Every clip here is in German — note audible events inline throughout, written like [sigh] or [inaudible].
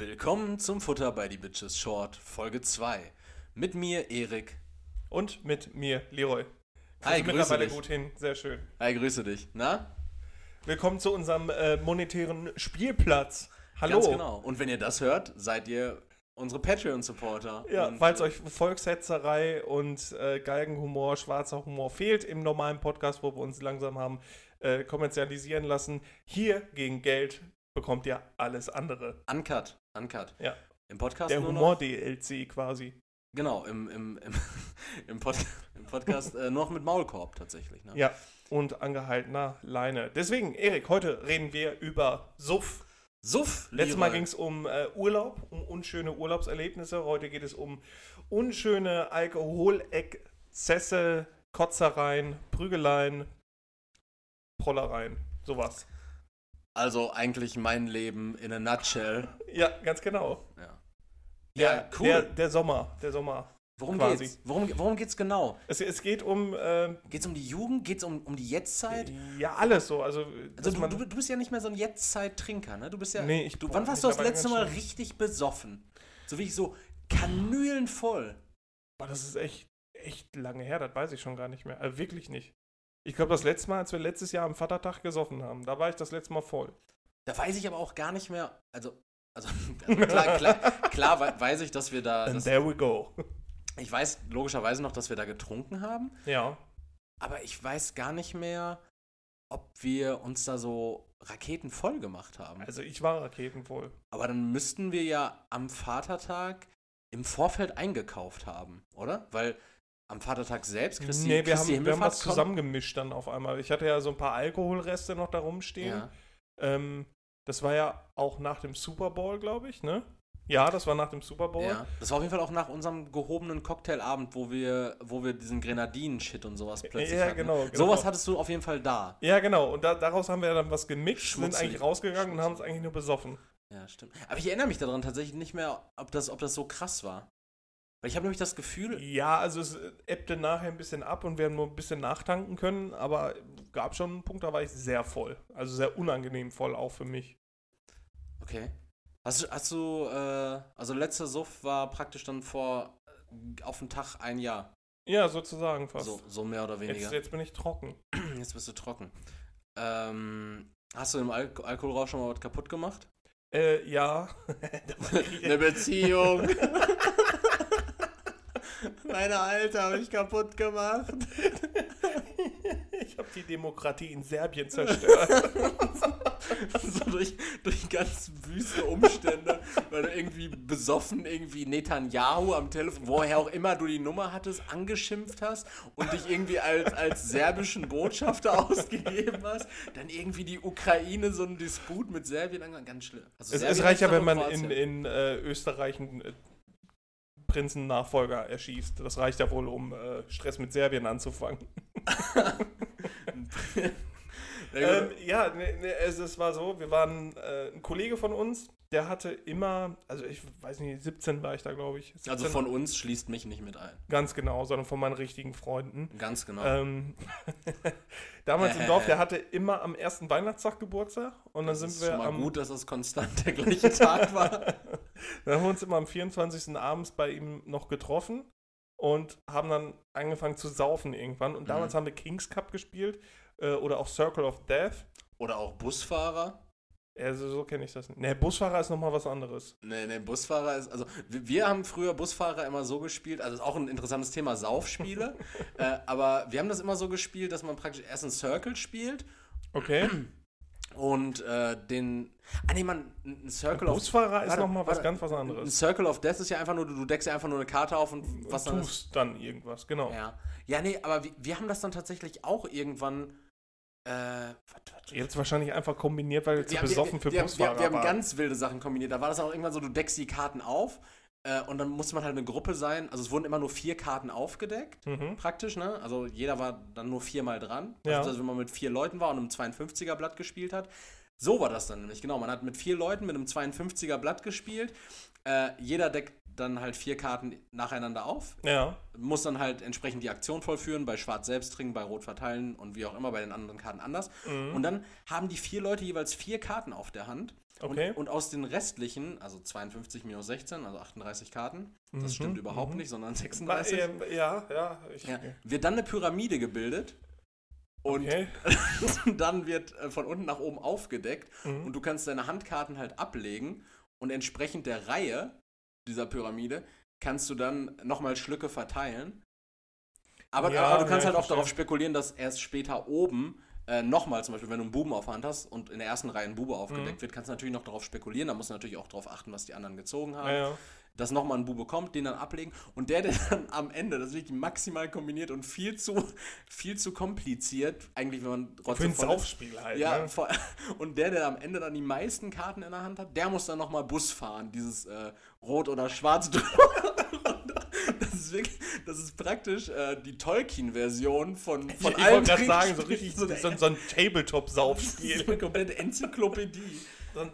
Willkommen zum Futter bei die Bitches Short, Folge 2. Mit mir, Erik. Und mit mir, Leroy. Hi, du grüße mittlerweile dich. gut hin, sehr schön. Hi, grüße dich. Na? Willkommen zu unserem äh, monetären Spielplatz. Hallo. Ganz genau. Und wenn ihr das hört, seid ihr unsere Patreon-Supporter. Ja, falls euch Volkshetzerei und äh, Galgenhumor, schwarzer Humor fehlt im normalen Podcast, wo wir uns langsam haben äh, kommerzialisieren lassen, hier gegen Geld bekommt ihr alles andere. Uncut. Uncut. Ja. Im Podcast Der nur noch. Humor-DLC quasi. Genau, im, im, im, [laughs] im, Pod, im Podcast äh, noch mit Maulkorb tatsächlich. Ne? Ja. Und angehaltener Leine. Deswegen, Erik, heute reden wir über Suff. Suff, Letztes Mal ging es um äh, Urlaub, um unschöne Urlaubserlebnisse. Heute geht es um unschöne Alkoholexzesse, Kotzereien, Prügeleien, Prollereien. Sowas. Also eigentlich mein Leben in a nutshell. Ja, ganz genau. Ja, ja cool. Der, der Sommer, der Sommer. worum quasi. geht's? Worum, worum geht's genau? Es, es geht um äh, Geht's um die Jugend? Geht's um, um die Jetztzeit? ja alles so. Also, Also du, du, du bist ja nicht mehr so ein Jetztzeit-Trinker, ne? Du bist ja. Nee, ich- du, wann warst du das letzte Mal richtig besoffen? So wie ich so kanülenvoll. Boah, das ist echt, echt lange her, das weiß ich schon gar nicht mehr. Also wirklich nicht. Ich glaube, das letzte Mal, als wir letztes Jahr am Vatertag gesoffen haben, da war ich das letzte Mal voll. Da weiß ich aber auch gar nicht mehr. Also, also [laughs] klar, klar, klar wei- weiß ich, dass wir da. And Das, there we go. ich weiß logischerweise noch, dass wir da getrunken haben, Ja. aber ich weiß gar nicht mehr, ob wir uns da so raketenvoll gemacht haben. Also ich war raketenvoll. Aber dann müssten wir ja am Vatertag im Vorfeld eingekauft haben, oder? Weil am Vatertag selbst Christi, nee, wir haben, Christi wir haben was zusammengemischt dann auf einmal. Ich hatte ja so ein paar Alkoholreste noch da rumstehen. Ja. Ähm, das war ja auch nach dem Super Bowl, glaube ich, ne? Ja, das war nach dem Super Bowl. Ja, das war auf jeden Fall auch nach unserem gehobenen Cocktailabend, wo wir, wo wir diesen Grenadinen-Shit und sowas plötzlich Ja, hatten. genau, genau. Sowas hattest du auf jeden Fall da. Ja, genau. Und da, daraus haben wir dann was gemixt, Schmutzig. sind eigentlich rausgegangen und haben uns eigentlich nur besoffen. Ja, stimmt. Aber ich erinnere mich daran tatsächlich nicht mehr, ob das, ob das so krass war. Weil ich habe nämlich das Gefühl, Ja, also es äh, ebbte nachher ein bisschen ab und wir haben nur ein bisschen nachtanken können, aber gab schon einen Punkt, da war ich sehr voll. Also sehr unangenehm voll, auch für mich. okay. Hast du, hast du, äh, also letzter Suff war praktisch dann vor, äh, auf den Tag ein Jahr. Ja, sozusagen fast. So, so mehr oder weniger. jetzt, jetzt bin ich trocken. [clears throat] Jetzt bist du trocken. Ähm, hast du im Al Alkoholrausch schon mal was kaputt gemacht? Äh, ja. [laughs] Eine Beziehung. [laughs] Meine Alte habe ich kaputt gemacht. ich habe die Demokratie in Serbien zerstört. [laughs] so durch, durch ganz wüste Umstände, weil du irgendwie besoffen irgendwie Netanyahu am Telefon, woher auch immer du die Nummer hattest, angeschimpft hast und dich irgendwie als, als serbischen Botschafter [laughs] ausgegeben hast, dann irgendwie die Ukraine so einen Disput mit Serbien angefangen. Ganz schlimm. Also es, es reicht ja, wenn man in, in äh, Österreich einen äh, Prinzennachfolger erschießt. Das reicht ja wohl, um äh, Stress mit Serbien anzufangen. [laughs] Ja, Ähm, ja, ne, ne, es, es war so, wir waren, äh, ein Kollege von uns, der hatte immer, also ich weiß nicht, 17 war ich da, glaube ich. 17, also von uns schließt mich nicht mit ein. Ganz genau, sondern von meinen richtigen Freunden. Ganz genau. Ähm, [laughs] damals im Dorf, der hatte immer am ersten Weihnachtstag Geburtstag und dann das sind ist wir schon mal am, gut, dass es konstant der gleiche Tag war. [laughs] [laughs] dann haben wir uns immer am 24. abends bei ihm noch getroffen und haben dann angefangen zu saufen irgendwann. Und damals Mhm. haben wir Kings Cup gespielt äh, oder auch Circle of Death. Oder auch Busfahrer. Also so kenne ich das nicht. Ne, Busfahrer ist nochmal was anderes. Nee, nee, Busfahrer ist, also wir, wir haben früher Busfahrer immer so gespielt, also ist auch ein interessantes Thema, Saufspiele, [laughs] äh, aber wir haben das immer so gespielt, dass man praktisch erst einen Circle spielt Okay. [clears throat] und äh, den, ah nee, man, ein Circle of, Busfahrer ist Warte, nochmal was warte. ganz was ein anderes. Circle of Death ist ja einfach nur, du, du deckst ja einfach nur eine Karte auf und was und dann ist. tust dann irgendwas, genau. Ja. ja, nee, aber wir, wir haben das dann tatsächlich auch irgendwann, äh, was, was, Jetzt wahrscheinlich einfach kombiniert, weil wir zu Wir- besoffen wir, für wir, Busfahrer wir, wir haben waren. ganz wilde Sachen kombiniert. Da war das auch irgendwann so, du deckst die Karten auf äh, und dann musste man halt eine Gruppe sein. Also es wurden immer nur vier Karten aufgedeckt, Mhm. praktisch, ne? Also jeder war dann nur viermal dran. Ja. Also, wenn man mit vier Leuten war und einem 52er Blatt gespielt hat. So war das dann nämlich, genau. Man hat mit vier Leuten mit einem 52er Blatt gespielt. Äh, jeder deckt dann halt vier Karten nacheinander auf Ja. muss dann halt entsprechend die Aktion vollführen, bei Schwarz selbst trinken, bei Rot verteilen und wie auch immer bei den anderen Karten anders. Mhm. Und dann haben die vier Leute jeweils vier Karten auf der Hand Okay. Und, und aus den restlichen, also 52 minus 16, also 38 Karten, das Mhm, stimmt überhaupt mhm. nicht, sondern War, 36, ähm, ja, ja. Ich, ja, wird dann eine Pyramide gebildet. Und Okay. [laughs] dann wird äh, von unten nach oben aufgedeckt Mhm. und du kannst deine Handkarten halt ablegen und entsprechend der Reihe dieser Pyramide kannst du dann nochmal Schlücke verteilen. Aber, Ja, aber du kannst ja, halt auch darauf verstehe. spekulieren, dass erst später oben äh, nochmal, zum Beispiel, wenn du einen Buben auf der Hand hast und in der ersten Reihe ein Bube aufgedeckt Mhm. wird, kannst du natürlich noch darauf spekulieren. Da musst du natürlich auch darauf achten, was die anderen gezogen haben. Ja, ja. Dass nochmal ein Bube kommt, den dann ablegen. Und der, der dann am Ende, das ist wirklich maximal kombiniert und viel zu, viel zu kompliziert, eigentlich, wenn man Für ein. Saufspiel halt. Ja, ne? vor, [laughs] und der, der am Ende dann die meisten Karten in der Hand hat, der muss dann nochmal Bus fahren, dieses äh, Rot oder Schwarz. das ist wirklich, das ist praktisch äh, die Tolkien-Version von, von ich ich allen wollte gerade sagen, so richtig so, so, so ein Tabletop-Saufspiel. [laughs] eine komplette Enzyklopädie.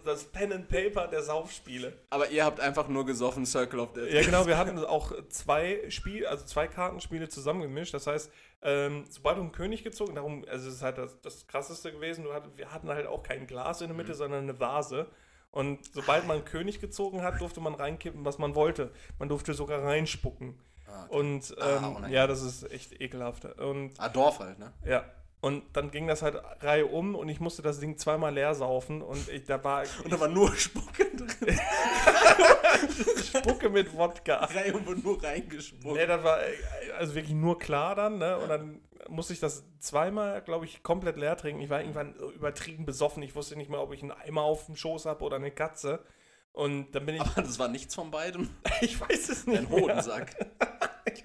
Das Pen and Paper der Saufspiele. Aber ihr habt einfach nur gesoffen Circle of Death. Ja, genau, [laughs] wir hatten auch zwei Spiel, also zwei Kartenspiele zusammengemischt. Das heißt, ähm, sobald du einen König gezogen, darum, also es ist halt das, das krasseste gewesen, du hatt, wir hatten halt auch kein Glas in der Mhm. Mitte, sondern eine Vase. Und sobald man einen König gezogen hat, durfte man reinkippen, was man wollte. Man durfte sogar reinspucken. Ah, okay. Und Ah, ähm, unangenehm. ja, das ist echt ekelhaft. Und Ah, Dorf halt, ne? ja. Und dann ging das halt Reihe um und ich musste das Ding zweimal leer saufen und ich, da war [laughs] Und da war nur Spucke drin. [laughs] Spucke mit Wodka. Reihe wurde nur reingespuckt. Nee, das war also wirklich nur klar dann, ne? Und dann musste ich das zweimal, glaube ich, komplett leer trinken. Ich war irgendwann übertrieben besoffen. Ich wusste nicht mehr, ob ich einen Eimer auf dem Schoß habe oder eine Katze. Und dann bin ich, Aber das war nichts von beidem. [laughs] ich weiß es nicht. Ein Hodensack.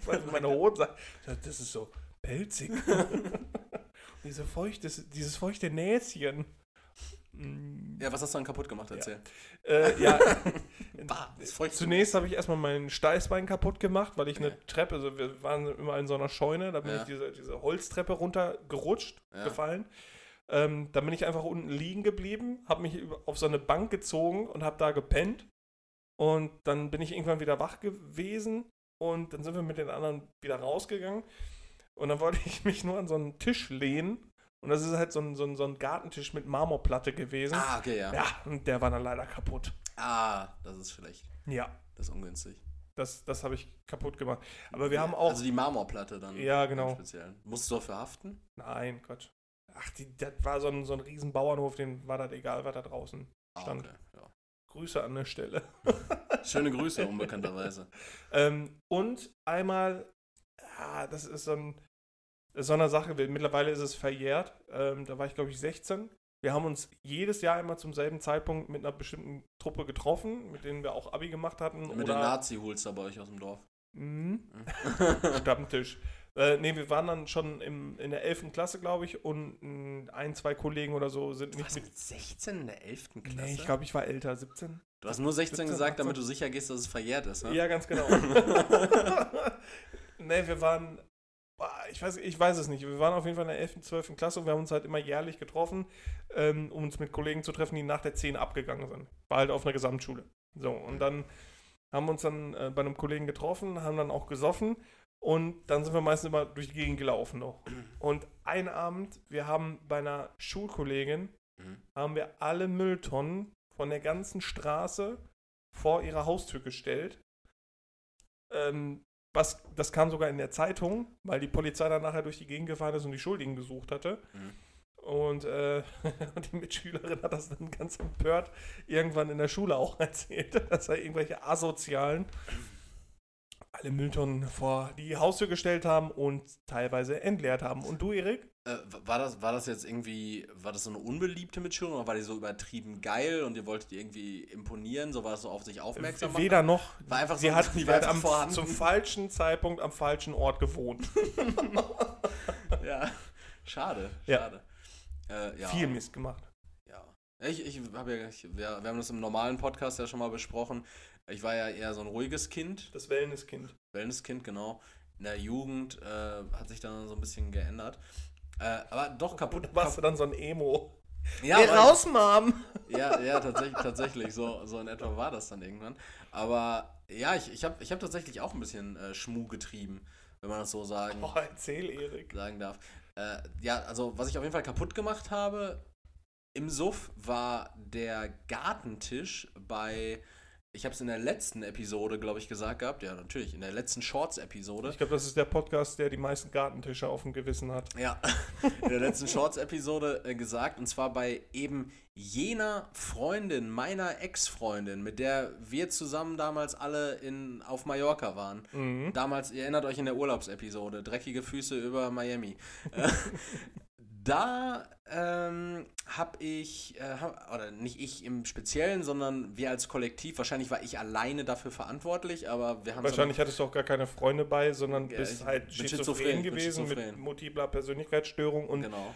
[laughs] Weiß meine Hodensack. Das ist so pelzig. [laughs] Diese feuchtes, dieses feuchte Näschen. Ja, was hast du dann kaputt gemacht? Erzähl. Äh, ja, [laughs] Bah, Zunächst habe ich erstmal mein Steißbein kaputt gemacht, weil ich eine Okay. Treppe, also wir waren immer in so einer Scheune, da bin Ja. ich diese, diese Holztreppe runtergerutscht, Ja. gefallen. Ähm, dann bin ich einfach unten liegen geblieben, habe mich auf so eine Bank gezogen und habe da gepennt. Und dann bin ich irgendwann wieder wach gewesen und dann sind wir mit den anderen wieder rausgegangen. Und dann wollte ich [laughs] mich nur an so einen Tisch lehnen. Und das ist halt so ein, so ein, so ein Gartentisch mit Marmorplatte gewesen. Ah, okay, ja. Ja, und der war dann leider kaputt. Ah, das ist schlecht. Ja. Das ist ungünstig. Das, das habe ich kaputt gemacht. Aber wir haben auch. Also die Marmorplatte dann. Ja, genau. im Speziellen. Musst du dafür haften? nein, Quatsch. Ach, die, das war so ein, so ein riesen Bauernhof, den war das egal, was da draußen Ah, stand. okay, ja. Grüße an der Stelle. [laughs] Schöne Grüße, unbekannterweise. Ähm, und einmal, ja, das ist so, ein, so eine Sache, mittlerweile ist es verjährt. Ähm, da war ich, glaube ich, 16. Wir haben uns jedes Jahr immer zum selben Zeitpunkt mit einer bestimmten Truppe getroffen, mit denen wir auch Abi gemacht hatten. Mit den Nazi-Holster bei euch aus dem Dorf. Mhm. [laughs] Stammtisch. Äh, nee, wir waren dann schon im, in der 11. Klasse, glaube ich, und ein, zwei Kollegen oder so sind Du nicht warst mit. mit 16 in der 11. Klasse? Nee, ich glaube, ich war älter, 17. du hast nur 16 17, gesagt, 18. damit du sicher gehst, dass es verjährt ist, ne? Ja, ganz genau. [laughs] nee, wir waren. Ich weiß, ich weiß es nicht. Wir waren auf jeden Fall in der 11., 12. Klasse und wir haben uns halt immer jährlich getroffen, ähm, um uns mit Kollegen zu treffen, die nach der 10 abgegangen sind. War halt auf einer Gesamtschule. So, und dann haben wir uns dann äh, bei einem Kollegen getroffen, haben dann auch gesoffen und dann sind wir meistens immer durch die Gegend gelaufen noch. Und einen Abend, wir haben bei einer Schulkollegin, Mhm. haben wir alle Mülltonnen von der ganzen Straße vor ihre Haustür gestellt. Ähm, was, das kam sogar in der Zeitung, weil die Polizei dann nachher durch die Gegend gefahren ist und die Schuldigen gesucht hatte. Mhm. Und äh, [laughs] die Mitschülerin hat das dann ganz empört irgendwann in der Schule auch [laughs] erzählt, dass da irgendwelche Asozialen alle Mülltonnen vor die Haustür gestellt haben und teilweise entleert haben. Und du, Erik? Äh, war, das, war das jetzt irgendwie, war das so eine unbeliebte Mitschülerin oder war die so übertrieben geil und ihr wolltet ihr irgendwie imponieren, so war das so auf sich aufmerksam machen? Weder noch. War einfach sie so- hat, [laughs] die sie war hat am, vorhanden. zum falschen Zeitpunkt am falschen Ort gewohnt. [laughs] Ja, schade, Ja. schade. Äh, ja. Viel Mist gemacht. Ja. Ich, ich habe ja, ich, wir, wir haben das im normalen Podcast ja schon mal besprochen. Ich war ja eher so ein ruhiges Kind, Das Wellnesskind. Wellnesskind, genau. In der Jugend äh, hat sich dann so ein bisschen geändert. Äh, aber doch kaputt. Und warst du dann so ein Emo. ja, Geh raus, Mom! Ja, ja, tatsächlich, tatsächlich. So, so in etwa war das dann irgendwann. Aber ja, ich, ich habe ich hab tatsächlich auch ein bisschen äh, Schmuh getrieben, wenn man das so sagen, Oh, erzähl, Erik. sagen darf. Äh, ja, also was ich auf jeden Fall kaputt gemacht habe, Im Suff war der Gartentisch bei, ich habe es in der letzten Episode, glaube ich, gesagt gehabt, ja natürlich, in der letzten Shorts-Episode. Ich glaube, das ist der Podcast, der die meisten Gartentische auf dem Gewissen hat. Ja, [laughs] in der letzten Shorts-Episode äh, gesagt, und zwar bei eben jener Freundin, meiner Ex-Freundin, mit der wir zusammen damals alle in, auf Mallorca waren. Mhm. Damals, ihr erinnert euch in der Urlaubsepisode, dreckige Füße über Miami. Äh, da ähm, habe ich, äh, hab, oder nicht ich im Speziellen, sondern wir als Kollektiv, wahrscheinlich war ich alleine dafür verantwortlich, aber wir haben Wahrscheinlich hattest du auch gar keine Freunde bei, sondern Ja, bist halt schizophren, gewesen mit schizophren. multipler Persönlichkeitsstörung und genau.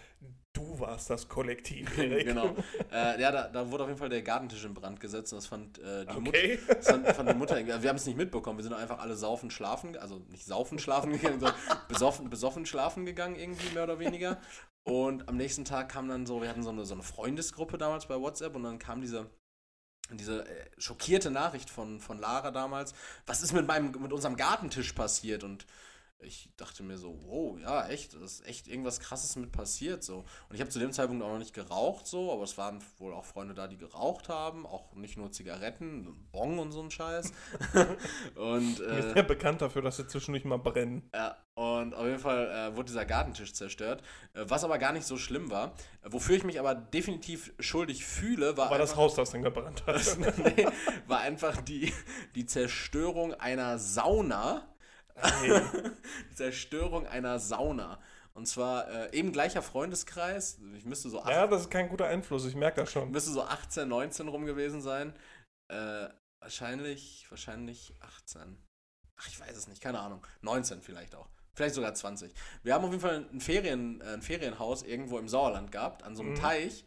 du warst das Kollektiv, [laughs] Erik. genau. Äh, ja, da, da wurde auf jeden Fall der Gartentisch in Brand gesetzt und das fand äh, die Mutter. Okay. Das fand, fand die Mutter, wir haben es nicht mitbekommen, wir sind einfach alle saufen, schlafen, also nicht saufen, schlafen gegangen, sondern [laughs] besoffen, besoffen schlafen gegangen, irgendwie mehr oder weniger. Und am nächsten Tag kam dann so, wir hatten so eine, so eine Freundesgruppe damals bei WhatsApp und dann kam diese, diese äh, schockierte Nachricht von, von Lara damals, was ist mit, meinem, mit unserem Gartentisch passiert? Und ich dachte mir so, wow, ja, echt, da ist echt irgendwas krasses mit passiert so. Und ich habe zu dem Zeitpunkt auch noch nicht geraucht so, aber es waren wohl auch Freunde da, die geraucht haben, auch nicht nur Zigaretten, Bong und so ein Scheiß. [laughs] und äh, ja bekannt dafür, dass sie zwischendurch mal brennen. ja, und auf jeden Fall äh, wurde dieser Gartentisch zerstört, äh, was aber gar nicht so schlimm war. Äh, wofür ich mich aber definitiv schuldig fühle, war, War das einfach, Haus, das dann gebrannt hat? [laughs] nee, war einfach die, die Zerstörung einer Sauna. Die [laughs] Zerstörung einer Sauna. Und zwar äh, eben gleicher Freundeskreis. Ich müsste so, acht, ja, das ist kein guter Einfluss, ich merke das schon. müsste so 18, 19 rum gewesen sein. Äh, wahrscheinlich, wahrscheinlich 18. Ach, ich weiß es nicht, keine Ahnung. 19 vielleicht auch. Vielleicht sogar 20. Wir haben auf jeden Fall ein, Ferien, äh, ein Ferienhaus irgendwo im Sauerland gehabt, an so einem Mhm. Teich.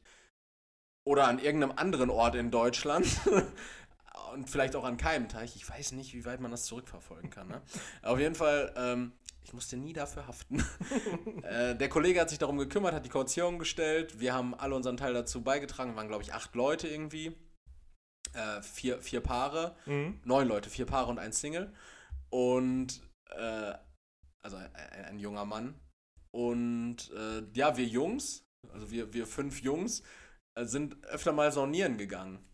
Oder an irgendeinem anderen Ort in Deutschland. [laughs] Und vielleicht auch an keinem Teich. Ich weiß nicht, wie weit man das zurückverfolgen kann. Ne? auf jeden Fall, ähm, ich musste nie dafür haften. [laughs] äh, der Kollege hat sich darum gekümmert, hat die Kaution gestellt. Wir haben alle unseren Teil dazu beigetragen. waren, glaube ich, acht Leute irgendwie. Äh, vier, vier Paare. Mhm. Neun Leute, vier Paare und ein Single. Und, äh, also ein, ein junger Mann. Und äh, ja, wir Jungs, also wir, wir fünf Jungs, äh, sind öfter mal saunieren gegangen.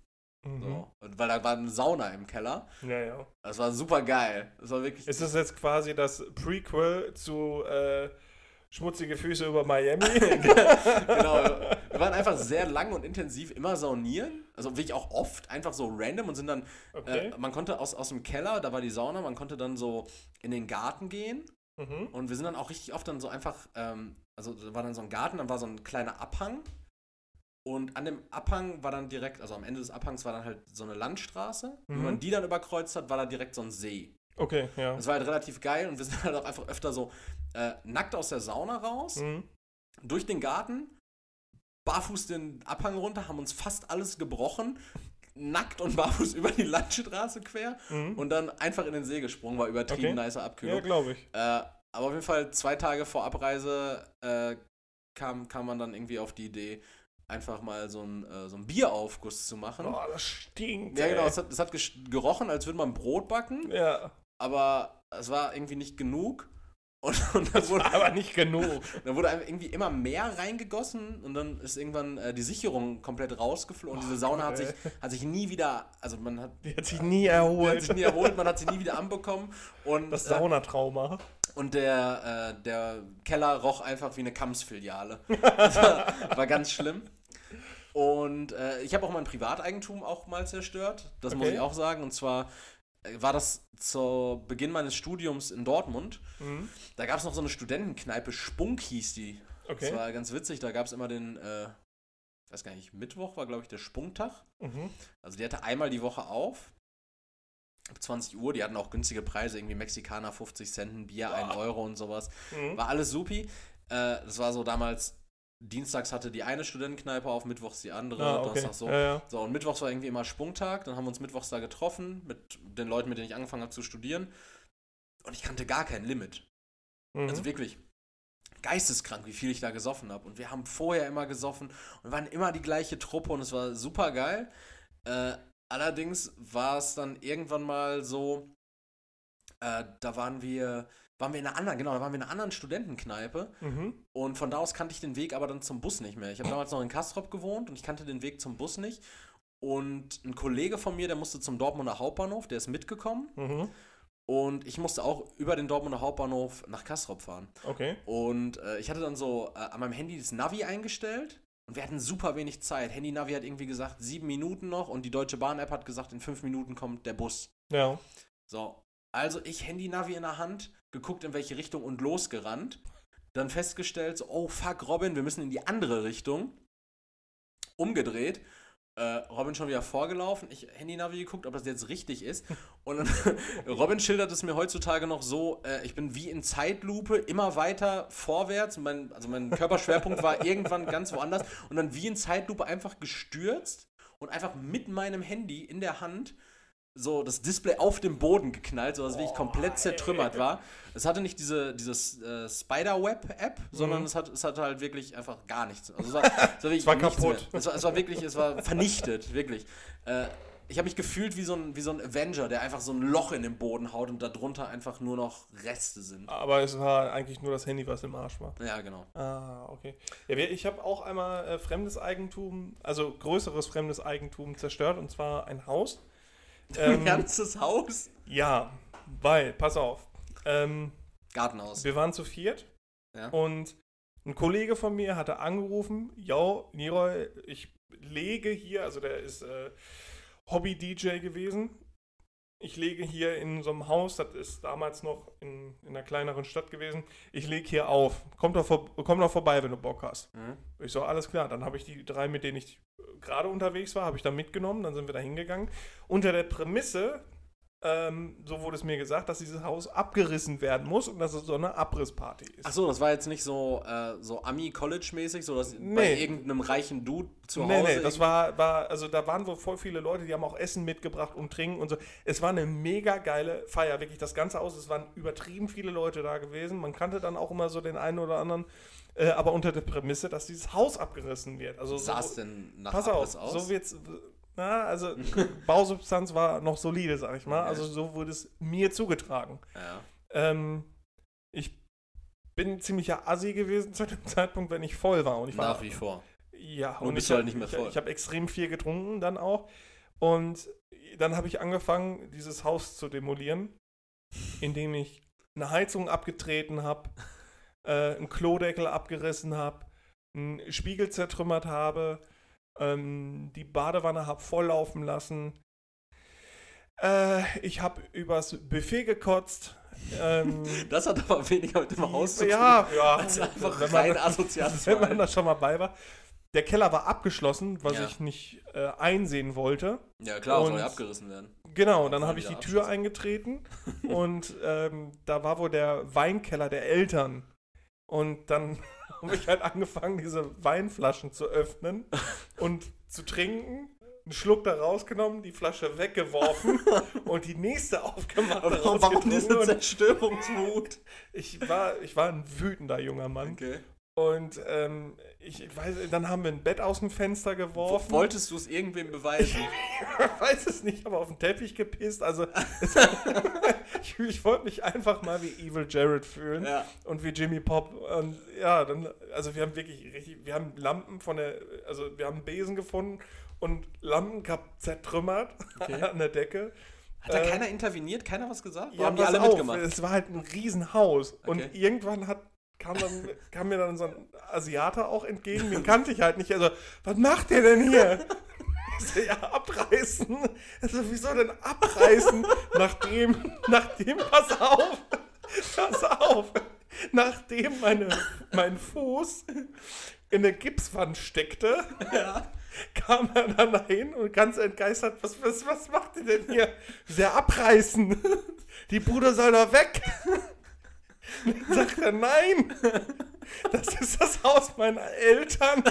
Mhm. So. Und weil da war eine Sauna im Keller. Ja, ja. Das war super geil. Das war wirklich. Ist das jetzt quasi das Prequel zu äh, Schmutzige Füße über Miami? [laughs] genau. Wir waren einfach sehr lang und intensiv immer saunieren. Also wirklich auch oft, einfach so random und sind dann. Okay. Äh, man konnte aus, aus dem Keller, da war die Sauna, man konnte dann so in den Garten gehen. Mhm. Und wir sind dann auch richtig oft dann so einfach, ähm, also da war dann so ein Garten, dann war so ein kleiner Abhang. Und an dem Abhang war dann direkt, also am Ende des Abhangs war dann halt so eine Landstraße. Wenn Mhm. man die dann überkreuzt hat, war da direkt so ein See. Okay, ja. Das war halt relativ geil und wir [laughs] sind halt auch einfach öfter so äh, nackt aus der Sauna raus, Mhm. durch den Garten, barfuß den Abhang runter, haben uns fast alles gebrochen, nackt und [laughs] barfuß über die Landstraße quer Mhm. und dann einfach in den See gesprungen, war übertrieben Okay. nice Abkühlung. Ja, glaube ich. Äh, aber auf jeden Fall zwei Tage vor Abreise äh, kam, kam man dann irgendwie auf die Idee, einfach mal so ein, äh, so ein Bieraufguss zu machen. Oh, das stinkt. ja, genau. Es hat, es hat gerochen, als würde man Brot backen, Ja, aber es war irgendwie nicht genug. [laughs] Und, und dann, wurde, aber nicht genug. [laughs] dann wurde irgendwie immer mehr reingegossen und dann ist irgendwann äh, die Sicherung komplett rausgeflogen. Und diese Sauna hat sich, hat sich nie wieder, also man hat, Die hat sich nie [laughs] die hat erholt. sich nie erholt, man hat sie nie wieder anbekommen. Und, Das äh, Saunatrauma. Und der, äh, der Keller roch einfach wie eine Kams-Filiale. Das [laughs] war, ganz schlimm. Und äh, ich habe auch mein Privateigentum auch mal zerstört. Das muss Okay. ich auch sagen. Und zwar äh, war das zu Beginn meines Studiums in Dortmund. Mhm. Da gab es noch so eine Studentenkneipe, Spunk hieß die. Okay. Das war ganz witzig. Da gab es immer den, äh, ich weiß gar nicht, Mittwoch war, glaube ich, der Spunktag. Mhm. Also die hatte einmal die Woche auf. Ab 20 Uhr. Die hatten auch günstige Preise, irgendwie Mexikaner 50 Cent, ein Bier 1 Boah. Euro und sowas. Mhm. War alles supi. Äh, das war so damals, dienstags hatte die eine Studentenkneipe auf, mittwochs die andere, Ah, okay. Donnerstag so. Ja, ja. So, und mittwochs war irgendwie immer Sprungtag. Dann haben wir uns mittwochs da getroffen mit den Leuten, mit denen ich angefangen habe zu studieren. Und ich kannte gar kein Limit. Mhm. Also wirklich geisteskrank, wie viel ich da gesoffen habe. Und wir haben vorher immer gesoffen und waren immer die gleiche Truppe und es war super geil. Äh, allerdings war es dann irgendwann mal so, äh, da waren wir waren wir in einer anderen, genau, da waren wir in einer anderen Studentenkneipe Mhm. und von da aus kannte ich den Weg aber dann zum Bus nicht mehr. Ich habe damals noch in Kastrop gewohnt und ich kannte den Weg zum Bus nicht. Und ein Kollege von mir, der musste zum Dortmunder Hauptbahnhof, der ist mitgekommen. Mhm. Und ich musste auch über den Dortmunder Hauptbahnhof nach Kastrop fahren. Okay. Und äh, ich hatte dann so äh, an meinem Handy das Navi eingestellt. Und wir hatten super wenig Zeit. Handy-Navi hat irgendwie gesagt, sieben Minuten noch. Und die Deutsche Bahn-App hat gesagt, in fünf Minuten kommt der Bus. Ja. So, also ich Handy-Navi in der Hand, geguckt in welche Richtung und losgerannt. Dann festgestellt, so, oh fuck, Robin, wir müssen in die andere Richtung. Umgedreht. Äh, Robin schon wieder vorgelaufen. Ich Handy-Navi geguckt, ob das jetzt richtig ist. Und dann, [laughs] Robin schildert es mir heutzutage noch so, äh, ich bin wie in Zeitlupe immer weiter vorwärts. Mein, also mein Körperschwerpunkt war irgendwann ganz woanders. Und dann wie in Zeitlupe einfach gestürzt und einfach mit meinem Handy in der Hand so das Display auf dem Boden geknallt, sodass wirklich komplett zertrümmert war. Es hatte nicht diese, dieses äh, Spiderweb-App, sondern Mhm. es, hat, es hatte halt wirklich einfach gar nichts. Also es war, [laughs] es war, Es war kaputt. Es, war, es war wirklich, es war vernichtet, wirklich. Äh, ich habe mich gefühlt wie so, ein, wie so ein Avenger, der einfach so ein Loch in den Boden haut und darunter einfach nur noch Reste sind. Aber es war eigentlich nur das Handy, was im Arsch war. Ja, genau. Ah, okay. Ja, ich habe auch einmal äh, fremdes Eigentum, also größeres fremdes Eigentum zerstört, und zwar ein Haus. Ähm, ganzes Haus. ja, weil, pass auf, ähm, Gartenhaus. wir waren zu viert Ja. und ein Kollege von mir hatte angerufen, yo, Leroy, ich lege hier, also der ist äh, Hobby-DJ gewesen. Ich lege hier in so einem Haus, das ist damals noch in, in einer kleineren Stadt gewesen. Ich lege hier auf. Komm doch, vor, komm doch vorbei, wenn du Bock hast. Mhm. Ich so, alles klar. Dann habe ich die drei, mit denen ich äh, gerade unterwegs war, habe ich dann mitgenommen. Dann sind wir da hingegangen. Unter der Prämisse, ähm, so wurde es mir gesagt, dass dieses Haus abgerissen werden muss und dass es so eine Abrissparty ist. Ach so, das war jetzt nicht so, äh, so Ami-College-mäßig, so dass bei Nee. irgendeinem reichen Dude zu nee, Hause. nee, das war, war, also da waren wohl voll viele Leute, die haben auch Essen mitgebracht und Trinken und so. Es war eine mega geile Feier, wirklich das ganze Haus. Es waren übertrieben viele Leute da gewesen. Man kannte dann auch immer so den einen oder anderen, äh, aber unter der Prämisse, dass dieses Haus abgerissen wird. Also es so, denn nach pass auf, aus? so wird's. Na, also [laughs] Bausubstanz war noch solide, sag ich mal. Okay. Also so wurde es mir zugetragen. ja. Ähm, ich bin ziemlicher Assi gewesen zu dem [laughs] Zeitpunkt, wenn ich voll war. Und ich war Nach wie vor. ja, Nur und bist ich halt nicht mehr ich, voll. Ich habe extrem viel getrunken dann auch. Und dann habe ich angefangen, dieses Haus zu demolieren, indem ich eine Heizung abgetreten habe, [laughs] äh, einen Klodeckel abgerissen habe, einen Spiegel zertrümmert habe, ähm, die Badewanne habe volllaufen lassen. Äh, ich habe übers Buffet gekotzt. Ähm, [laughs] Das hat aber weniger mit dem Haus zu tun. ja, ja. als einfach wenn rein asoziales wenn man da schon mal bei war. Der Keller war abgeschlossen, was Ja. ich nicht äh, einsehen wollte. Ja, klar, soll Und- ja abgerissen werden. Genau, dann habe ich die Tür eingetreten [laughs] und ähm, da war wohl der Weinkeller der Eltern. Und dann [laughs] habe ich halt angefangen, diese Weinflaschen zu öffnen und zu trinken. Einen Schluck da rausgenommen, die Flasche weggeworfen [laughs] und die nächste aufgemacht. Daraus warum diese Zerstörungswut? [laughs] ich war, ich war ein wütender junger Mann. Okay. Und ähm, ich weiß, dann haben wir ein Bett aus dem Fenster geworfen. Wolltest du es irgendwem beweisen? [laughs] Ich weiß es nicht, aber auf den Teppich gepisst. Also [laughs] ich, ich wollte mich einfach mal wie Evil Jared fühlen ja. und wie Jimmy Pop. Und ja, dann, also wir haben wirklich richtig, wir haben Lampen von der, also wir haben einen Besen gefunden und Lampen zertrümmert Okay. [laughs] an der Decke. Hat da Äh, keiner interveniert? Keiner was gesagt? Warum Ja, haben die alle auf, mitgemacht? Es war halt ein Riesenhaus. Und Okay. irgendwann hat, kam, dann, kam mir dann so ein Asiater auch entgegen, den kannte ich halt nicht. Also, was macht der denn hier? So, ja, abreißen. Also, wieso denn abreißen? nachdem, nachdem, pass auf, pass auf, nachdem meine, mein Fuß in der Gipswand steckte, Ja. kam er dann dahin und ganz entgeistert, was, was, was macht ihr denn hier? Sehr abreißen. Die Bude soll da weg. Sagt er, nein, das ist das Haus meiner Eltern.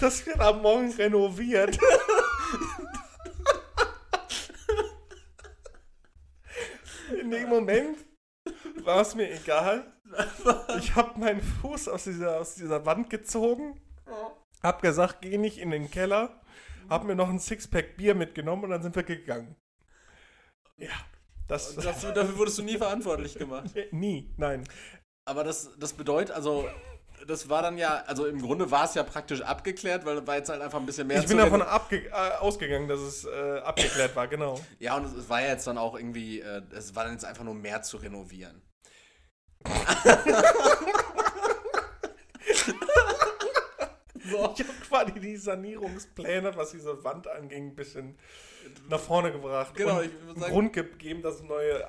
Das wird am Morgen renoviert. In dem Moment war es mir egal. Ich habe meinen Fuß aus dieser, aus dieser Wand gezogen, hab gesagt, geh nicht in den Keller, hab mir noch ein Sixpack Bier mitgenommen und dann sind wir gegangen. Ja. Das, dafür, dafür wurdest du nie verantwortlich gemacht. [laughs] nie, nein. Aber das, das bedeutet, also, das war dann ja, also im Grunde war es ja praktisch abgeklärt, weil war jetzt halt einfach ein bisschen mehr Ich bin davon abge äh, ausgegangen, dass es äh, abgeklärt war, genau. Ja, und es, es war ja jetzt dann auch irgendwie, äh, es war dann jetzt einfach nur mehr zu renovieren. [laughs] so. [laughs] Ich habe quasi die Sanierungspläne, was diese Wand anging, ein bisschen nach vorne gebracht. Genau, ich würde sagen- Grund gegeben, dass es neue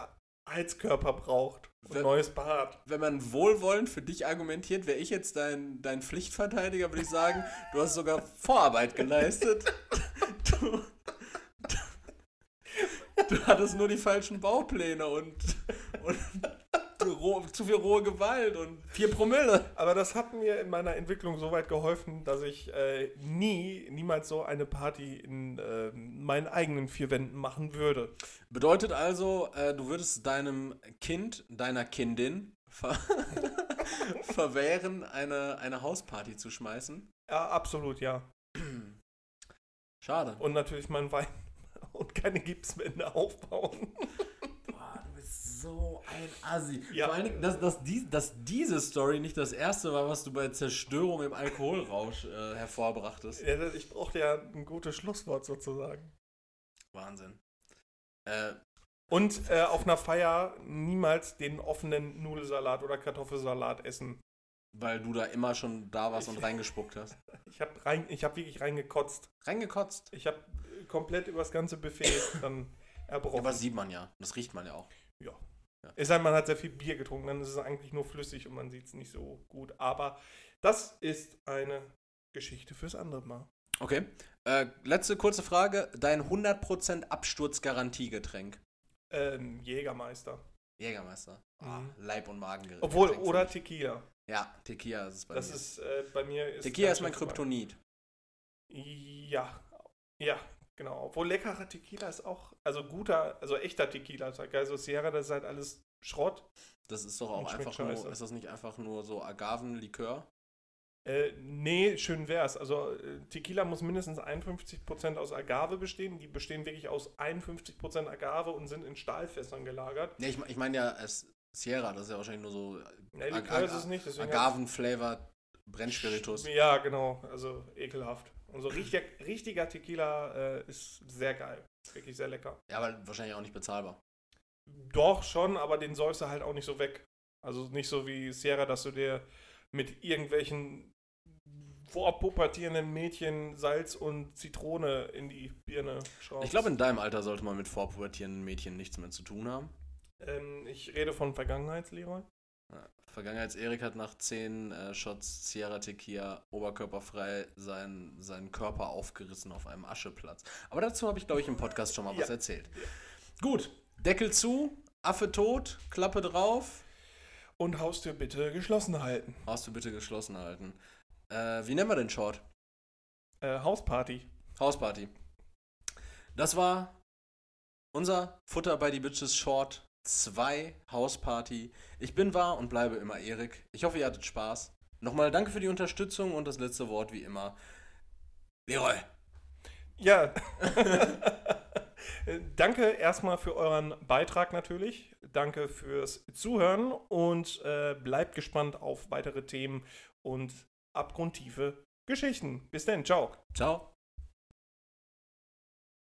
Heizkörper braucht. Und Wenn- neues Bad. Wenn man wohlwollend für dich argumentiert, wäre ich jetzt dein, dein Pflichtverteidiger, würde ich sagen, du hast sogar Vorarbeit geleistet. [laughs] Du, du hattest nur die falschen Baupläne und, und roh, zu viel rohe Gewalt und vier Promille. Aber das hat mir in meiner Entwicklung so weit geholfen, dass ich äh, nie, niemals so eine Party in äh, meinen eigenen vier Wänden machen würde. Bedeutet also, äh, du würdest deinem Kind, deiner Kindin ver [laughs] verwehren, eine, eine Hausparty zu schmeißen? Ja, absolut, ja. Schade. Und natürlich meinen Wein [laughs] und keine Gipswände aufbauen. So ein Assi. Ja. Vor allen Dingen, dass, dass, die, dass diese Story nicht das erste war, was du bei Zerstörung im Alkoholrausch äh, hervorbrachtest. Ja, das- ich brauchte ja ein gutes Schlusswort sozusagen. Wahnsinn. Äh, Und äh, auf einer Feier niemals den offenen Nudelsalat oder Kartoffelsalat essen. weil du da immer schon da warst und reingespuckt hast. [laughs] Ich habe rein, ich hab wirklich reingekotzt. Reingekotzt. Ich habe komplett übers ganze Buffet dann erbrochen. Aber das sieht man ja. Das riecht man ja auch. Ja. Es sei denn, man hat sehr viel Bier getrunken, dann ist es eigentlich nur flüssig und man sieht es nicht so gut. Aber das ist eine Geschichte fürs andere Mal. Okay. Äh, letzte kurze Frage. Dein 100% Absturzgarantiegetränk. Ähm, Jägermeister. Jägermeister. Ah, Mhm. Leib- und Magengetränk. Obwohl, oder. Tequila. Ja, Tequila ist es bei Das mir. ist äh, bei mir. Ist Tequila ist mein. Kryptonit. Ja, ja, genau. Obwohl leckerer Tequila ist auch, also guter, also echter Tequila ist halt geil. So Sierra, das ist halt alles Schrott. Das ist doch auch einfach nur, scheiße. ist das nicht einfach nur so Agavenlikör? Äh, nee, schön wär's. Also äh, Tequila muss mindestens 51% aus Agave bestehen. Die bestehen wirklich aus 51% Agave und sind in Stahlfässern gelagert. Ne, ich, ich meine ja Sierra, das ist ja wahrscheinlich nur so Nee, Ag- Likör Ag- ist es nicht. Deswegen Agaven-flavored Brennspiritus. Ja, genau. Also ekelhaft. Und so richtiger, richtiger Tequila äh, ist sehr geil. Wirklich sehr lecker. Ja, aber wahrscheinlich auch nicht bezahlbar. Doch schon, aber den säufst du halt auch nicht so weg. Also nicht so wie Sierra, dass du dir mit irgendwelchen vorpubertierenden Mädchen Salz und Zitrone in die Birne schraubst. Ich glaube, in deinem Alter sollte man mit vorpubertierenden Mädchen nichts mehr zu tun haben. ähm, ich rede von Vergangenheitsleroy. Ja. Vergangenheits-Erik hat nach 10 äh, Shots Sierra Tequila oberkörperfrei seinen, seinen Körper aufgerissen auf einem Ascheplatz. Aber dazu habe ich, glaube ich, im Podcast schon mal was Ja. erzählt. Gut, Deckel zu, Affe tot, Klappe drauf. Und Haustür bitte geschlossen halten. Hast du bitte geschlossen halten. Äh, wie nennen wir den Short? Äh, Hausparty. Hausparty. Das war unser Futter bei die Bitches Short 2 Hausparty. Ich bin wahr und bleibe immer Erik. Ich hoffe, ihr hattet Spaß. Nochmal danke für die Unterstützung und das letzte Wort wie immer. Leroy. Ja. [laughs] Danke erstmal für euren Beitrag natürlich. Danke fürs Zuhören und äh, bleibt gespannt auf weitere Themen und abgrundtiefe Geschichten. Bis dann, ciao. Ciao.